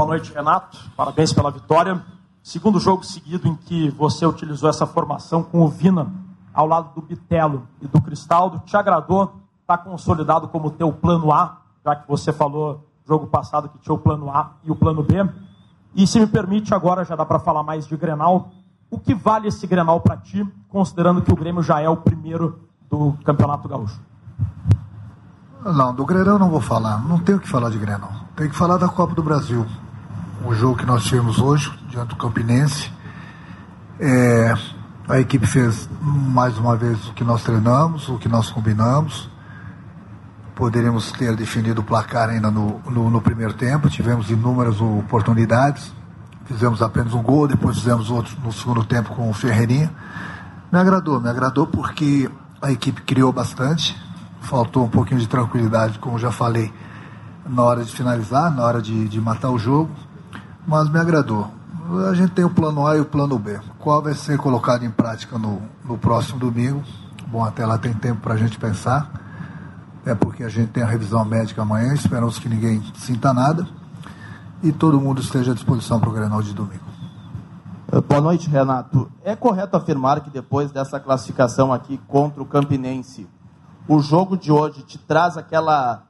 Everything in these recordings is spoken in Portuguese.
Boa noite, Renato. Parabéns pela vitória. Segundo jogo seguido em que você utilizou essa formação com o Vina ao lado do Bitelo e do Cristaldo, te agradou? Está consolidado como teu plano A, já que você falou jogo passado que tinha o plano A e o plano B. E se me permite, agora já dá para falar mais de Grenal. O que vale esse Grenal para ti, considerando que o Grêmio já é o primeiro do Campeonato Gaúcho? Não, do Grenal não vou falar. Não tenho que falar de Grenal. Tem que falar da Copa do Brasil. O jogo que nós tivemos hoje, diante do Campinense. É, a equipe fez mais uma vez o que nós treinamos, o que nós combinamos. Poderíamos ter definido o placar ainda no, no, no primeiro tempo, tivemos inúmeras oportunidades, fizemos apenas um gol, depois fizemos outro no segundo tempo com o Ferreirinha. Me agradou, me agradou porque a equipe criou bastante, faltou um pouquinho de tranquilidade, como já falei, na hora de finalizar, na hora de, de matar o jogo, mas me agradou. A gente tem o plano A e o plano B. Qual vai ser colocado em prática no, no próximo domingo? Bom, até lá tem tempo para a gente pensar é porque a gente tem a revisão médica amanhã, esperamos que ninguém sinta nada e todo mundo esteja à disposição para o Grenal de domingo. Eh, boa noite, Renato. É correto afirmar que depois dessa classificação aqui contra o Campinense, o jogo de hoje te traz aquela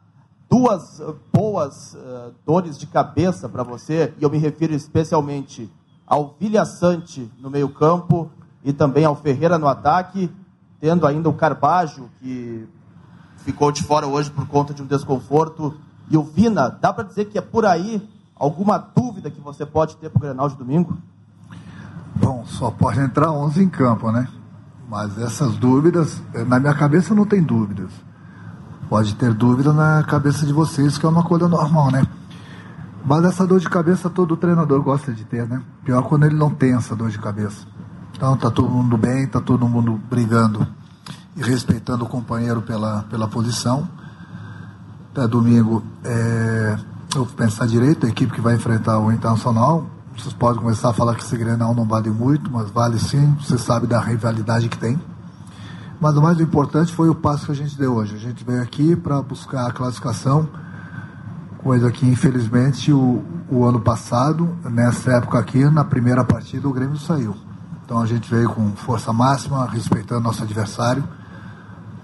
duas boas uh, dores de cabeça para você, e eu me refiro especialmente ao Vilha Sante no meio-campo e também ao Ferreira no ataque, tendo ainda o Carbajo, que ficou de fora hoje por conta de um desconforto. E o Vina, dá para dizer que é por aí alguma dúvida que você pode ter para o Grenal de domingo? Bom, só pode entrar 11 em campo, né? Mas essas dúvidas, eh, na minha cabeça não tem dúvidas. Pode ter dúvida na cabeça de vocês, que é uma coisa normal, né? Mas essa dor de cabeça todo treinador gosta de ter, né? Pior quando ele não tem essa dor de cabeça. Então tá todo mundo bem, tá todo mundo brigando e respeitando o companheiro pela, pela posição. Até domingo, é, eu vou pensar direito, a equipe que vai enfrentar o Internacional, vocês podem começar a falar que esse Grenal não vale muito, mas vale sim, você sabe da rivalidade que tem. Mas o mais importante foi o passo que a gente deu hoje. A gente veio aqui para buscar a classificação, coisa que infelizmente o, o ano passado, nessa época aqui, na primeira partida, o Grêmio saiu. Então a gente veio com força máxima, respeitando nosso adversário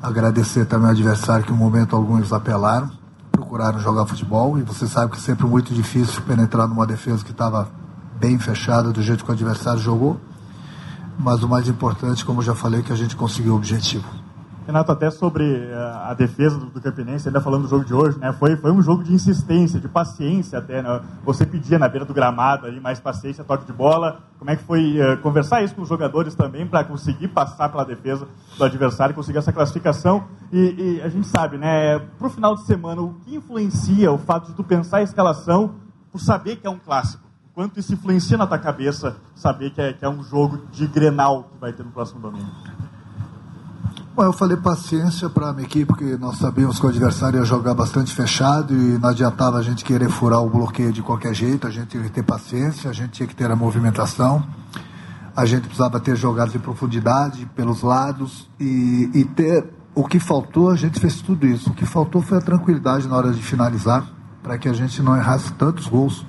Agradecer também ao adversário que, em um momento, alguns apelaram, procuraram jogar futebol. E você sabe que é sempre muito difícil penetrar numa defesa que estava bem fechada do jeito que o adversário jogou. Mas o mais importante, como já falei, é que a gente conseguiu o objetivo. Renato, até sobre eh, a defesa do, Campinense, ainda falando do jogo de hoje, né? Foi, foi um jogo de insistência, de paciência até, né? Você pedia na beira do gramado ali mais paciência, toque de bola. Como é que foi uh, conversar isso com os jogadores também para conseguir passar pela defesa do adversário, conseguir essa classificação? E, e a gente sabe, né? Para o final de semana, o que influencia o fato de tu pensar a escalação por saber que é um clássico? Quanto isso influencia na tua cabeça saber que é, que é um jogo de Grenal que vai ter no próximo domingo? Bom, eu falei paciência para a minha equipe, porque nós sabíamos que o adversário ia jogar bastante fechado e não adiantava a gente querer furar o bloqueio de qualquer jeito, a gente tinha que ter paciência, a gente tinha que ter a movimentação, a gente precisava ter jogadas em profundidade pelos lados e, e ter o que faltou, a gente fez tudo isso. O que faltou foi a tranquilidade na hora de finalizar, para que a gente não errasse tantos gols.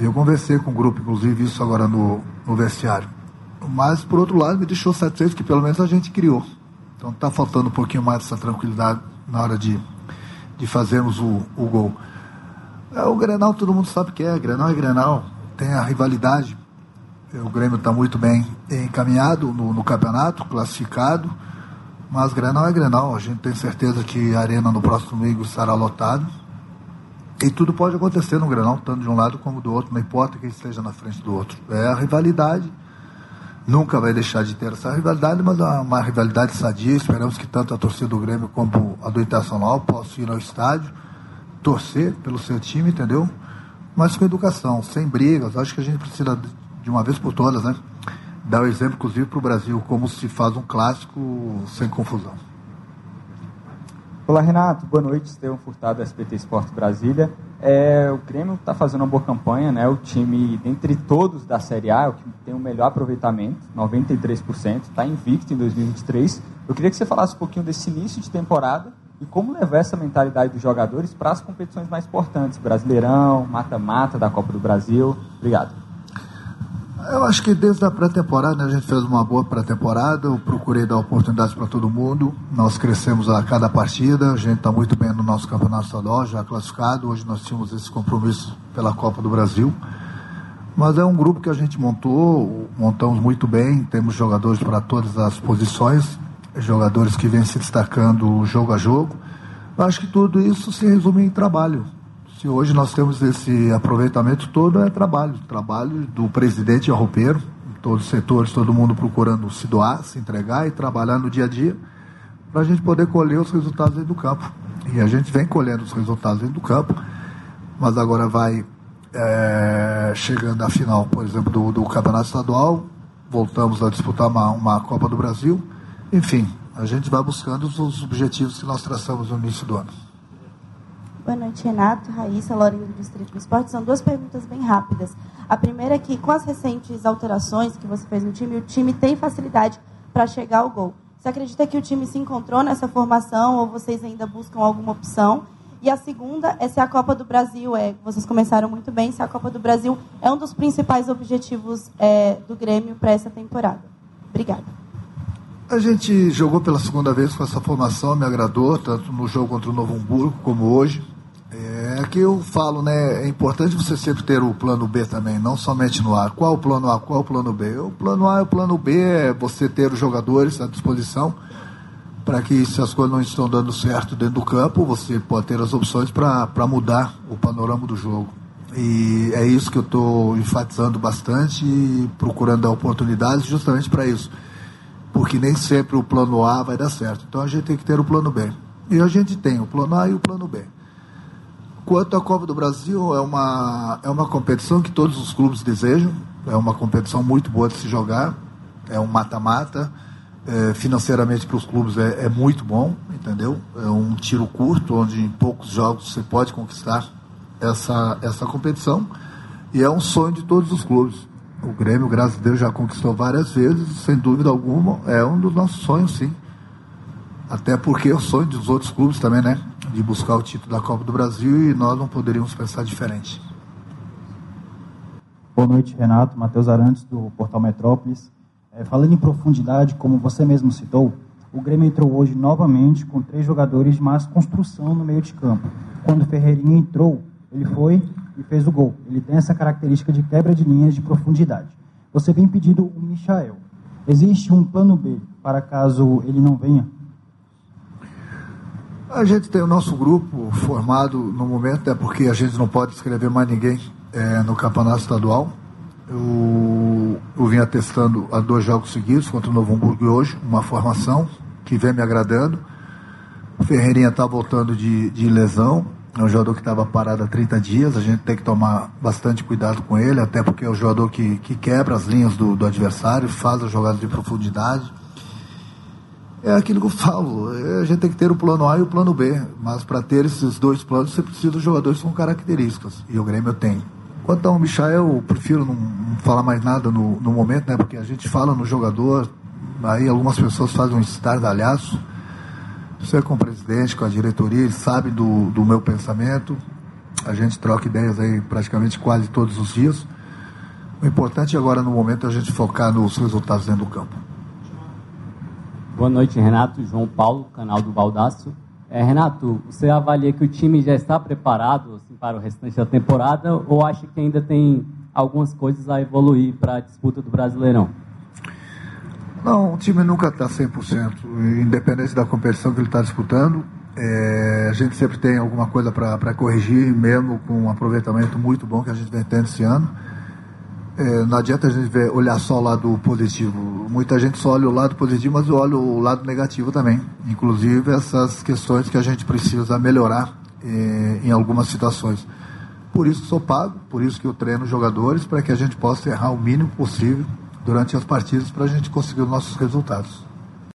Eu conversei com o grupo, inclusive, isso agora no, no vestiário. Mas, por outro lado, me deixou satisfeito que pelo menos a gente criou. Então está faltando um pouquinho mais dessa tranquilidade na hora de, de fazermos o, o gol. É, o Grenal todo mundo sabe que é, Grenal é Grenal, tem a rivalidade. O Grêmio está muito bem encaminhado no, no, campeonato, classificado, mas Grenal é Grenal. A gente tem certeza que a arena no próximo domingo estará lotada. E tudo pode acontecer no Grenal, tanto de um lado como do outro, não importa quem esteja na frente do outro. É a rivalidade nunca vai deixar de ter essa rivalidade, mas é uma rivalidade sadia. Esperamos que tanto a torcida do Grêmio como a do Internacional possam ir ao estádio, torcer pelo seu time, entendeu? Mas com educação, sem brigas. Acho que a gente precisa, de uma vez por todas, né? Dar o exemplo, inclusive, para o Brasil, como se faz um clássico sem confusão. Olá, Renato. Boa noite. Estevam Furtado, SPT Esporte Brasília. É, o Grêmio está fazendo uma boa campanha, né? O time, dentre todos da Série A, é o que tem o melhor aproveitamento, 93%, está invicto em 2023. Eu queria que você falasse um pouquinho desse início de temporada e como levar essa mentalidade dos jogadores para as competições mais importantes, Brasileirão, mata-mata da Copa do Brasil. Obrigado. Eu acho que desde a pré-temporada, né, a gente fez uma boa pré-temporada, eu procurei dar oportunidades para todo mundo, nós crescemos a cada partida, a gente está muito bem no nosso campeonato estadual, já classificado, hoje nós tínhamos esse compromisso pela Copa do Brasil, mas é um grupo que a gente montou, montamos muito bem, temos jogadores para todas as posições, jogadores que vêm se destacando jogo a jogo, eu acho que tudo isso se resume em trabalho, se hoje nós temos esse aproveitamento todo, é trabalho. Trabalho do presidente roupeiro, todos os setores, todo mundo procurando se doar, se entregar e trabalhar no dia a dia, para a gente poder colher os resultados dentro do campo. E a gente vem colhendo os resultados dentro do campo, mas agora vai é, chegando à final, por exemplo, do, do Campeonato Estadual, voltamos a disputar uma, uma Copa do Brasil. Enfim, a gente vai buscando os objetivos que nós traçamos no início do ano. Boa noite, Renato, Raíssa, Laurinho do Distrito do Esporte. São duas perguntas bem rápidas. A primeira é que, com as recentes alterações que você fez no time, o time tem facilidade para chegar ao gol. Você acredita que o time se encontrou nessa formação ou vocês ainda buscam alguma opção? E a segunda é se a Copa do Brasil, é, vocês começaram muito bem, se a Copa do Brasil é um dos principais objetivos é, do Grêmio para essa temporada. Obrigada. A gente jogou pela segunda vez com essa formação, me agradou, tanto no jogo contra o Novo Hamburgo como hoje. Que eu falo, né? É importante você sempre ter o plano B também, não somente no A. Qual o plano A, qual o plano B? O plano A e o plano B é você ter os jogadores à disposição para que, se as coisas não estão dando certo dentro do campo, você pode ter as opções para mudar o panorama do jogo. E é isso que eu estou enfatizando bastante e procurando dar oportunidades justamente para isso. Porque nem sempre o plano A vai dar certo. Então a gente tem que ter o plano B. E a gente tem o plano A e o plano B. Quanto à Copa do Brasil, é uma, é uma competição que todos os clubes desejam, é uma competição muito boa de se jogar, é um mata-mata, é, financeiramente para os clubes é, é, muito bom, entendeu? É um tiro curto, onde em poucos jogos você pode conquistar essa, essa competição, e é um sonho de todos os clubes. O Grêmio, graças a Deus, já conquistou várias vezes, sem dúvida alguma, é um dos nossos sonhos, sim. Até porque é o sonho dos outros clubes também, né? De buscar o título da Copa do Brasil e nós não poderíamos pensar diferente. Boa noite, Renato. Matheus Arantes, do Portal Metrópolis. É, falando em profundidade, como você mesmo citou, o Grêmio entrou hoje novamente com três jogadores de mais construção no meio de campo. Quando o Ferreirinha entrou, ele foi e fez o gol. Ele tem essa característica de quebra de linhas de profundidade. Você vem pedindo o Michael. Existe um plano B para caso ele não venha? A gente tem o nosso grupo formado no momento, é porque a gente não pode escrever mais ninguém é, no campeonato estadual. Eu, eu vim atestando a dois jogos seguidos contra o Novo Hamburgo hoje, uma formação que vem me agradando. O Ferreirinha está voltando de, de lesão, é um jogador que estava parado há 30 dias, a gente tem que tomar bastante cuidado com ele, até porque é um jogador que, que quebra as linhas do, do adversário, faz as jogadas de profundidade é aquilo que eu falo. É, a gente tem que ter o plano A e o plano B. Mas para ter esses dois planos, você precisa de jogadores com características. E o Grêmio tem. Quanto ao Michael, eu prefiro não, falar mais nada no, no, momento, né? Porque a gente fala no jogador, aí algumas pessoas fazem um estardalhaço. Você é com o presidente, com a diretoria, eles sabem do, do meu pensamento. A gente troca ideias aí praticamente quase todos os dias. O importante agora no momento é a gente focar nos resultados dentro do campo. Boa noite, Renato. João Paulo, canal do Baldaço. É, Renato, você avalia que o time já está preparado assim, para o restante da temporada ou acha que ainda tem algumas coisas a evoluir para a disputa do Brasileirão? Não, o time nunca está 100%, independente da competição que ele está disputando. É, a gente sempre tem alguma coisa para corrigir, mesmo com um aproveitamento muito bom que a gente vem tendo esse ano. É, não adianta a gente ver, olhar só o lado positivo. Muita gente só olha o lado positivo, mas olha o lado negativo também. Inclusive essas questões que a gente precisa melhorar é, em algumas situações. Por isso sou pago, por isso que eu treino jogadores, para que a gente possa errar o mínimo possível durante as partidas para a gente conseguir os nossos resultados.